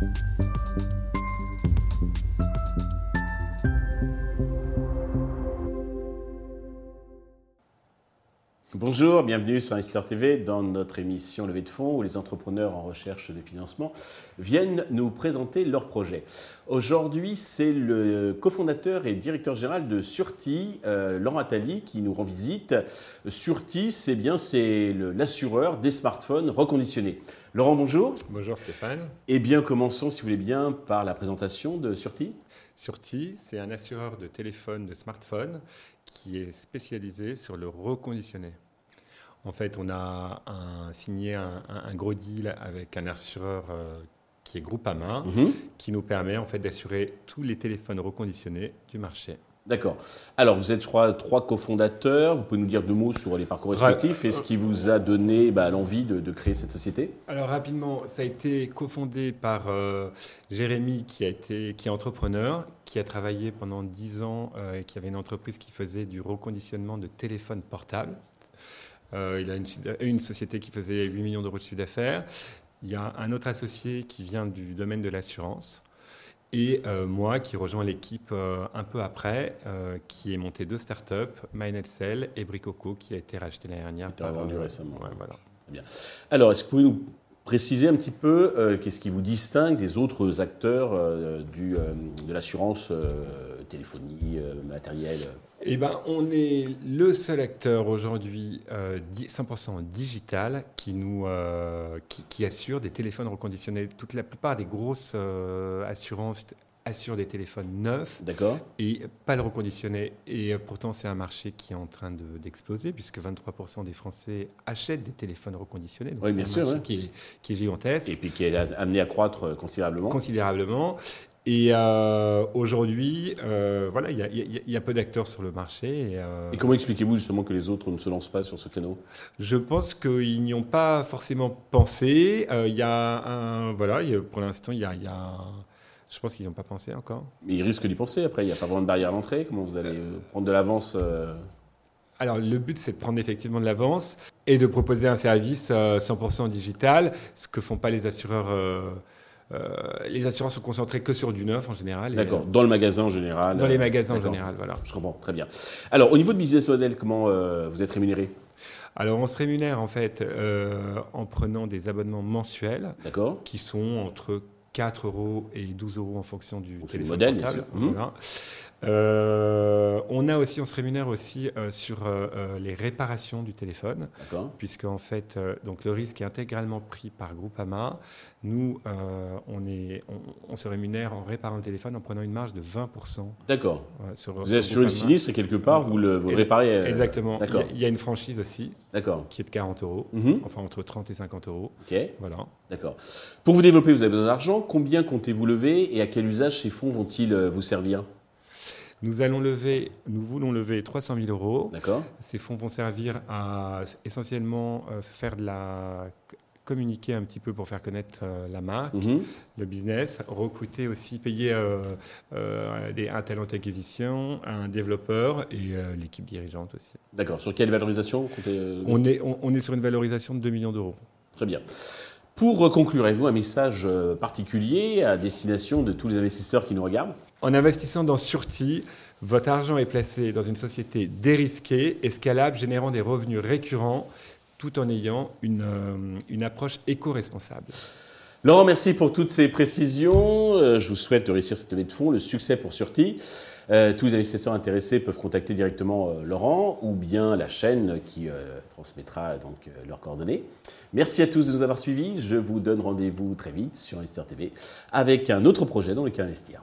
Thank you. Bonjour, bienvenue sur Investor TV dans notre émission Levée de fonds où les entrepreneurs en recherche de financement viennent nous présenter leurs projets. Aujourd'hui, c'est le cofondateur et directeur général de Surti, euh, Laurent Attali, qui nous rend visite. Surti, c'est bien c'est l'assureur des smartphones reconditionnés. Laurent, bonjour. Bonjour Stéphane. Eh bien, commençons, si vous voulez bien, par la présentation de Surti. Surti, c'est un assureur de téléphone, de smartphone qui est spécialisé sur le reconditionné. En fait, on a signé un, gros deal avec un assureur euh, qui est Groupama, mhm. qui nous permet en fait d'assurer tous les téléphones reconditionnés du marché. D'accord. Alors, vous êtes, je crois, trois cofondateurs. Vous pouvez nous dire deux mots sur les parcours respectifs et ce qui vous a donné bah, l'envie de, créer cette société? Alors, rapidement, ça a été cofondé par euh, Jérémy, qui, a été, qui est entrepreneur, qui a travaillé pendant dix ans euh, et qui avait une entreprise qui faisait du reconditionnement de téléphones portables. Euh, il a une, une, société qui faisait 8 millions d'euros de chiffre d'affaires. Il y a un autre associé qui vient du domaine de l'assurance. Et euh, moi qui rejoins l'équipe euh, un peu après, euh, qui est monté deux startups, MyNetCell et Bricoco, qui a été racheté l'année dernière. Vendu récemment. voilà. Bien. Alors, est-ce que vous pouvez nous préciser un petit peu qu'est-ce qui vous distingue des autres acteurs du, de l'assurance téléphonie, matériel eh ben, on est le seul acteur aujourd'hui 100% digital qui, nous, qui, assure des téléphones reconditionnés. Toute la plupart des grosses assurances assurent des téléphones neufs et pas le reconditionné. Et pourtant, c'est un marché qui est en train d'exploser puisque 23% des Français achètent des téléphones reconditionnés. oui, bien sûr. Qui, est, qui est gigantesque. Et puis qui est amené à croître considérablement. Considérablement. Et euh, aujourd'hui, euh, voilà, il y, a peu d'acteurs sur le marché. Euh, et, comment expliquez-vous justement que les autres ne se lancent pas sur ce canal Je pense qu'ils n'y ont pas forcément pensé. Il y a un, voilà, pour l'instant, il y a, je pense qu'ils n'y ont pas pensé encore. Mais ils risquent d'y penser après. Il n'y a pas vraiment de barrière à l'entrée. Comment vous allez prendre de l'avance alors le but c'est de prendre effectivement de l'avance et de proposer un service 100% digital, ce que font pas les assureurs les assurances sont concentrées que sur du neuf en général. D'accord, dans le magasin en général. Dans les magasins en général, voilà. Je comprends, très bien. Alors, au niveau de business model, comment euh, vous êtes rémunéré? Alors on se rémunère en fait euh, en prenant des abonnements mensuels qui sont entre 4 euros et 12 euros en fonction du téléphone modèle, portable. Voilà. Euh, on a aussi, on se rémunère aussi euh, sur euh, les réparations du téléphone, puisque en fait, donc le risque est intégralement pris par Groupama. Nous, on, est, on, se rémunère en réparant le téléphone en prenant une marge de 20%. D'accord. vous êtes sur le sinistre et quelque part, vous le, vous réparez. Exactement. Il y, a une franchise aussi, qui est de 40 euros, mhm. enfin entre 30 et 50 euros. Ok. Voilà. D'accord. Pour vous développer, vous avez besoin d'argent. Combien comptez-vous lever et à quel usage ces fonds vont-ils vous servir? Nous allons lever, nous voulons lever 300 000 euros. D'accord. Ces fonds vont servir à essentiellement euh, faire de la communiquer un petit peu pour faire connaître euh, la marque, mhm. le business, recruter aussi, payer euh, des, un talent d'acquisition, un développeur et l'équipe dirigeante aussi. D'accord. Sur quelle valorisation on est, on, est sur une valorisation de 2 millions d'euros. Très bien. Pour conclure, avez-vous un message particulier à destination de tous les investisseurs qui nous regardent? En investissant dans Surti, votre argent est placé dans une société dérisquée et scalable, générant des revenus récurrents tout en ayant une, euh, une approche éco-responsable. Laurent, merci pour toutes ces précisions. Euh, je vous souhaite de réussir cette levée de fonds, le succès pour Surti. Euh, tous les investisseurs intéressés peuvent contacter directement Laurent ou bien la chaîne qui transmettra donc leurs coordonnées. Merci à tous de nous avoir suivis. Je vous donne rendez-vous très vite sur Investir TV avec un autre projet dans lequel investir.